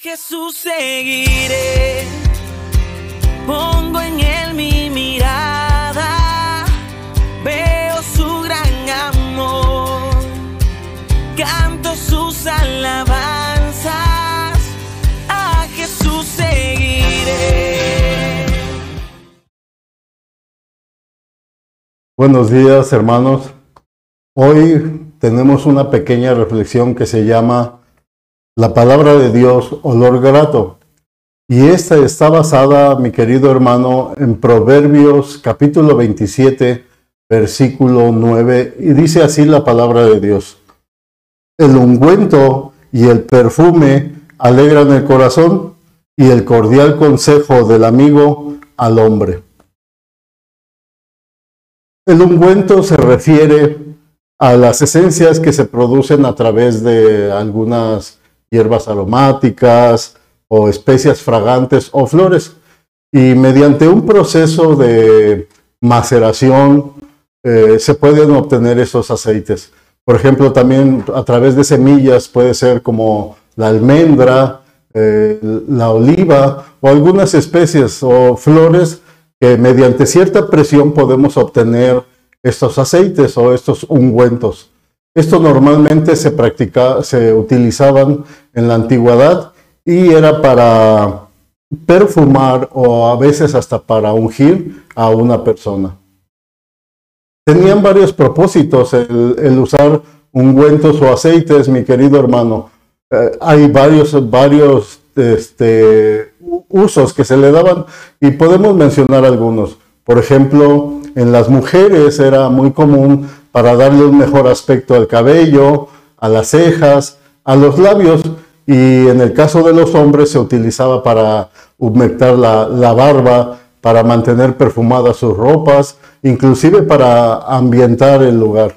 Jesús seguiré, pongo en él mi mirada, veo su gran amor, canto sus alabanzas, a Jesús seguiré. Buenos días hermanos. Hoy tenemos una pequeña reflexión que se llama la palabra de Dios, olor grato. Y esta está basada, mi querido hermano, en Proverbios capítulo 27, versículo 9, y dice así la palabra de Dios. El ungüento y el perfume alegran el corazón y el cordial consejo del amigo al hombre. El ungüento se refiere a las esencias que se producen a través de algunas hierbas aromáticas o especias fragantes o flores. Y mediante un proceso de maceración eh, se pueden obtener esos aceites. Por ejemplo, también a través de semillas puede ser como la almendra, eh, la oliva o algunas especies o flores que mediante cierta presión podemos obtener estos aceites o estos ungüentos. Esto normalmente se practicaba, se utilizaban en la antigüedad y era para perfumar o a veces hasta para ungir a una persona. Tenían varios propósitos el, usar ungüentos o aceites, mi querido hermano. Eh, hay varios, varios este, usos que se le daban y podemos mencionar algunos. Por ejemplo, en las mujeres era muy común para darle un mejor aspecto al cabello, a las cejas, a los labios. Y en el caso de los hombres se utilizaba para humectar la, barba, para mantener perfumadas sus ropas, inclusive para ambientar el lugar.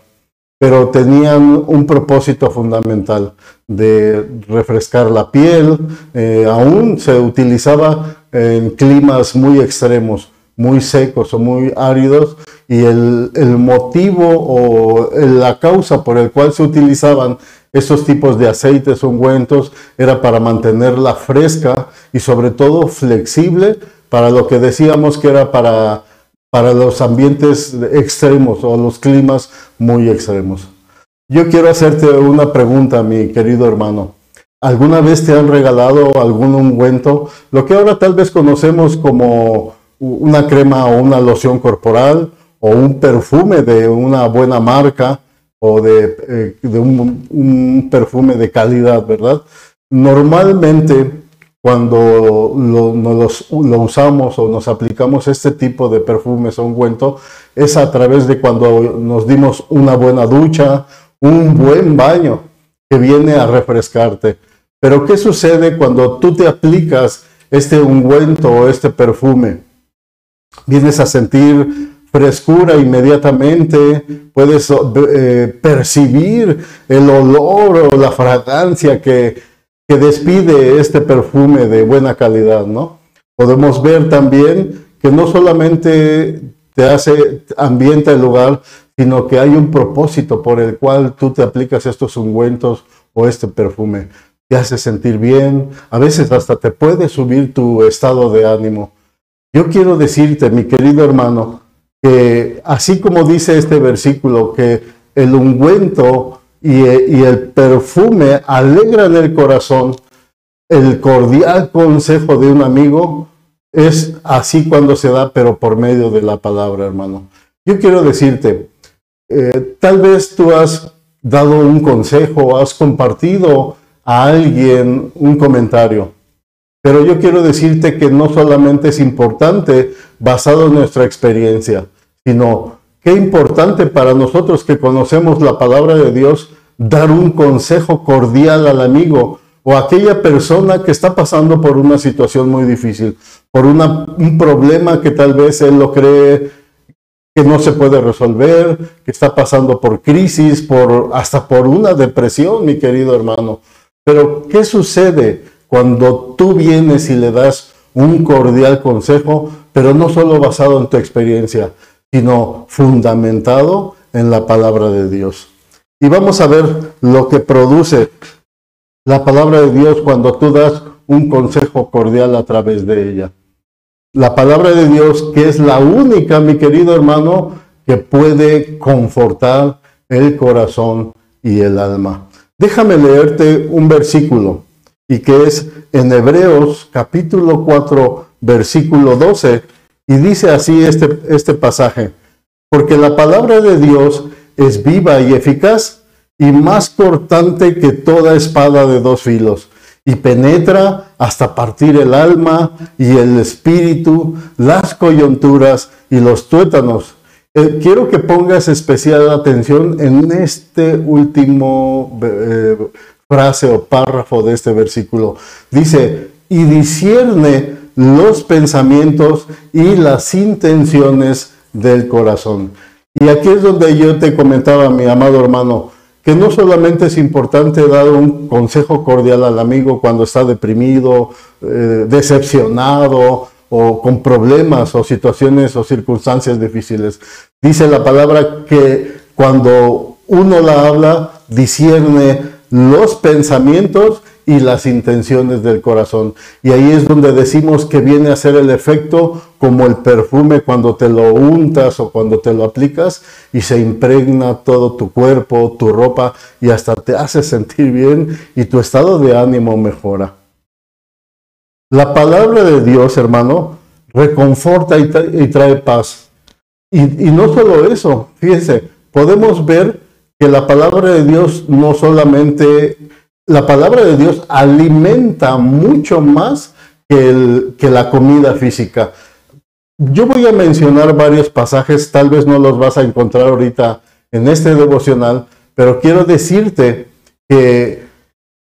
Pero tenían un propósito fundamental de refrescar la piel, eh, aún se utilizaba en climas muy extremos muy secos o muy áridos y el, motivo o la causa por el cual se utilizaban esos tipos de aceites ungüentos era para mantenerla fresca y sobre todo flexible para lo que decíamos que era para, para los ambientes extremos o los climas muy extremos. Yo quiero hacerte una pregunta, mi querido hermano. ¿Alguna vez te han regalado algún ungüento? Lo que ahora tal vez conocemos como una crema o una loción corporal o un perfume de una buena marca o de, eh, un, perfume de calidad, ¿verdad? Normalmente cuando lo, usamos o nos aplicamos este tipo de perfumes o ungüento es a través de cuando nos dimos una buena ducha, un buen baño que viene a refrescarte. Pero ¿qué sucede cuando tú te aplicas este ungüento o este perfume? Vienes a sentir frescura inmediatamente, puedes eh, percibir el olor o la fragancia que, que despide este perfume de buena calidad, ¿no? Podemos ver también que no solamente te hace ambienta el lugar, sino que hay un propósito por el cual tú te aplicas estos ungüentos o este perfume. Te hace sentir bien, a veces hasta te puede subir tu estado de ánimo. Yo quiero decirte, mi querido hermano, que así como dice este versículo, que el ungüento y, el perfume alegran el corazón, el cordial consejo de un amigo es así cuando se da, pero por medio de la palabra, hermano. Yo quiero decirte, eh, tal vez tú has dado un consejo, has compartido a alguien un comentario. Pero yo quiero decirte que no solamente es importante basado en nuestra experiencia, sino qué importante para nosotros que conocemos la palabra de Dios dar un consejo cordial al amigo o a aquella persona que está pasando por una situación muy difícil, por un problema que tal vez él lo cree que no se puede resolver, que está pasando por crisis, por hasta por una depresión, mi querido hermano. Pero ¿qué sucede? Cuando tú vienes y le das un cordial consejo, pero no solo basado en tu experiencia, sino fundamentado en la palabra de Dios. Y vamos a ver lo que produce la palabra de Dios cuando tú das un consejo cordial a través de ella. La palabra de Dios, que es la única, mi querido hermano, que puede confortar el corazón y el alma. Déjame leerte un versículo, y que es en Hebreos capítulo 4, versículo 12, y dice así este, este pasaje, porque la palabra de Dios es viva y eficaz y más cortante que toda espada de dos filos y penetra hasta partir el alma y el espíritu, las coyunturas y los tuétanos. Eh, quiero que pongas especial atención en este último eh, frase o párrafo de este versículo. Dice, y discierne los pensamientos y las intenciones del corazón. Y aquí es donde yo te comentaba, mi amado hermano, que no solamente es importante dar un consejo cordial al amigo cuando está deprimido, eh, decepcionado o con problemas o situaciones o circunstancias difíciles. Dice la palabra que cuando uno la habla, discierne los pensamientos y las intenciones del corazón. Y ahí es donde decimos que viene a ser el efecto como el perfume cuando te lo untas o cuando te lo aplicas y se impregna todo tu cuerpo, tu ropa y hasta te hace sentir bien y tu estado de ánimo mejora. La palabra de Dios, hermano, reconforta y, trae paz. Y, no solo eso, fíjense, podemos ver que la palabra de Dios no solamente la palabra de Dios alimenta mucho más que, la comida física. Yo voy a mencionar varios pasajes, tal vez no los vas a encontrar ahorita en este devocional, pero quiero decirte que,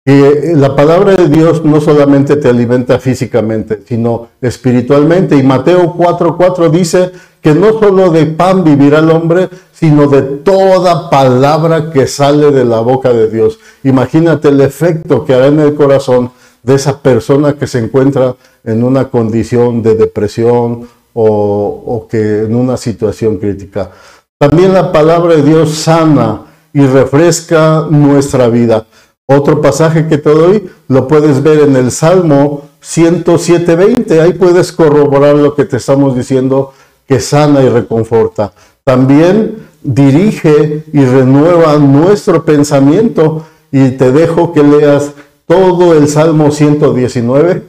que la palabra de Dios no solamente te alimenta físicamente, sino espiritualmente. Y Mateo 4:4 dice que no solo de pan vivirá el hombre, sino de toda palabra que sale de la boca de Dios. Imagínate el efecto que hará en el corazón de esa persona que se encuentra en una condición de depresión o, que en una situación crítica. También la palabra de Dios sana y refresca nuestra vida. Otro pasaje que te doy lo puedes ver en el Salmo 107.20. Ahí puedes corroborar lo que te estamos diciendo, que sana y reconforta. También dirige y renueva nuestro pensamiento. Y te dejo que leas todo el Salmo 119,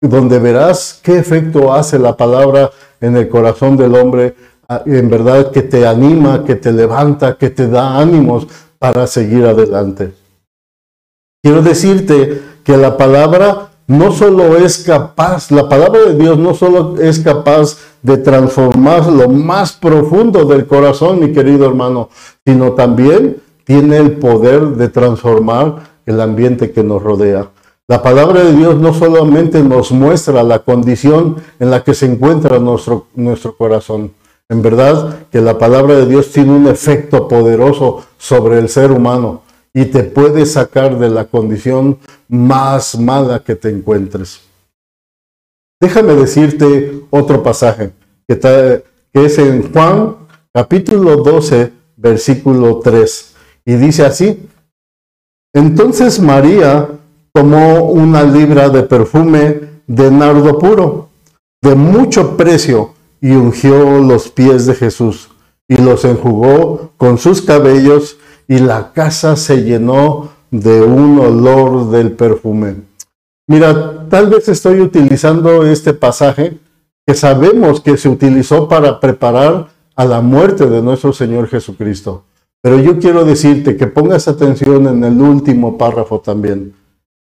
donde verás qué efecto hace la palabra en el corazón del hombre, ah, en verdad que te anima, que te levanta, que te da ánimos para seguir adelante. Quiero decirte que la palabra no solo es capaz, la palabra de Dios no solo es capaz de transformar lo más profundo del corazón, mi querido hermano, sino también tiene el poder de transformar el ambiente que nos rodea. La palabra de Dios no solamente nos muestra la condición en la que se encuentra nuestro, nuestro corazón. En verdad que la palabra de Dios tiene un efecto poderoso sobre el ser humano y te puede sacar de la condición más mala que te encuentres. Déjame decirte otro pasaje que, que es en Juan capítulo 12, versículo 3. Y dice así, entonces María tomó una libra de perfume de nardo puro, de mucho precio, y ungió los pies de Jesús, y los enjugó con sus cabellos, y la casa se llenó de un olor del perfume. Mira, tal vez estoy utilizando este pasaje que sabemos que se utilizó para preparar a la muerte de nuestro Señor Jesucristo. Pero yo quiero decirte que pongas atención en el último párrafo también.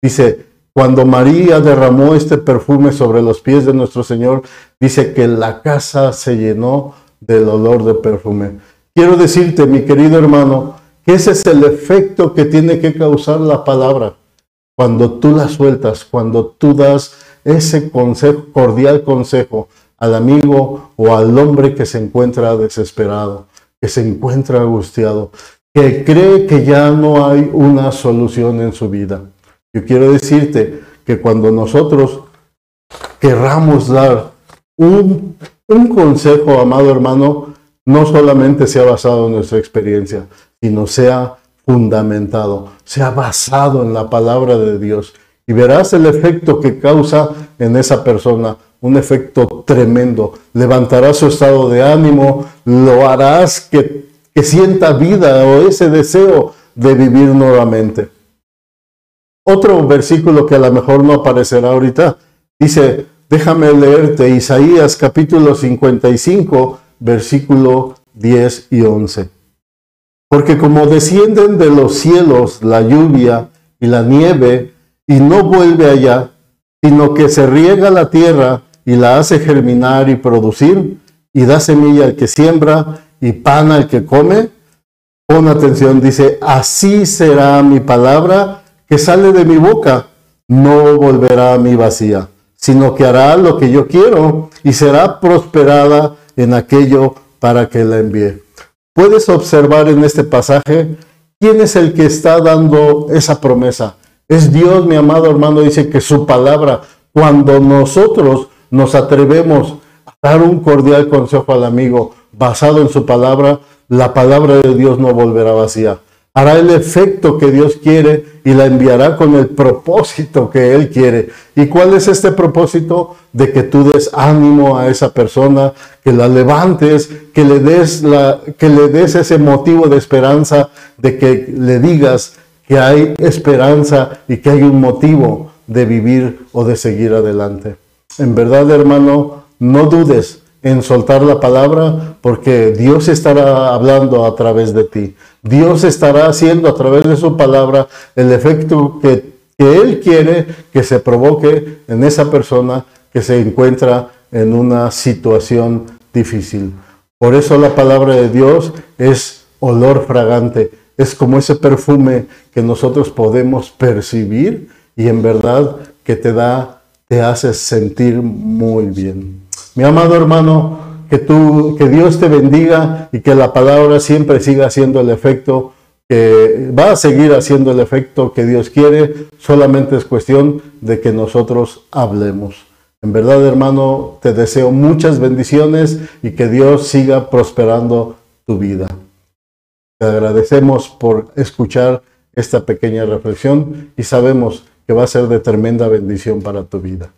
Dice, cuando María derramó este perfume sobre los pies de nuestro Señor, dice que la casa se llenó del olor de perfume. Quiero decirte, mi querido hermano, ese es el efecto que tiene que causar la palabra. Cuando tú la sueltas, cuando tú das ese cordial consejo al amigo o al hombre que se encuentra desesperado, que se encuentra angustiado, que cree que ya no hay una solución en su vida. Yo quiero decirte que cuando nosotros querramos dar un consejo, amado hermano, no solamente sea basado en nuestra experiencia, sino sea fundamentado, sea basado en la palabra de Dios y verás el efecto que causa en esa persona, un efecto tremendo. Levantarás su estado de ánimo, lo harás que, que sienta vida o ese deseo de vivir nuevamente. Otro versículo que a lo mejor no aparecerá ahorita, dice, déjame leerte Isaías capítulo 55, versículo 10 y 11. Porque como descienden de los cielos la lluvia y la nieve, y no vuelve allá, sino que se riega la tierra y la hace germinar y producir, y da semilla al que siembra y pan al que come, pon atención, dice, así será mi palabra que sale de mi boca, no volverá a mi vacía, sino que hará lo que yo quiero y será prosperada en aquello para que la envíe. Puedes observar en este pasaje quién es el que está dando esa promesa. Es Dios, mi amado hermano, dice que su palabra, cuando nosotros nos atrevemos a dar un cordial consejo al amigo basado en su palabra, la palabra de Dios no volverá vacía. Hará el efecto que Dios quiere y la enviará con el propósito que Él quiere. ¿Y cuál es este propósito? De que tú des ánimo a esa persona, que la levantes, que le des, que le des ese motivo de esperanza, de que le digas que hay esperanza y que hay un motivo de vivir o de seguir adelante. En verdad, hermano, no dudes en soltar la palabra porque Dios estará hablando a través de ti. Dios estará haciendo a través de su palabra el efecto que, que Él quiere que se provoque en esa persona que se encuentra en una situación difícil. Por eso la palabra de Dios es olor fragante, es como ese perfume que nosotros podemos percibir y en verdad que te da, te hace sentir muy bien. Mi amado hermano, que tú, que Dios te bendiga y que la palabra siempre siga haciendo el efecto que va a seguir haciendo el efecto que Dios quiere, solamente es cuestión de que nosotros hablemos. En verdad, hermano, te deseo muchas bendiciones y que Dios siga prosperando tu vida. Te agradecemos por escuchar esta pequeña reflexión y sabemos que va a ser de tremenda bendición para tu vida.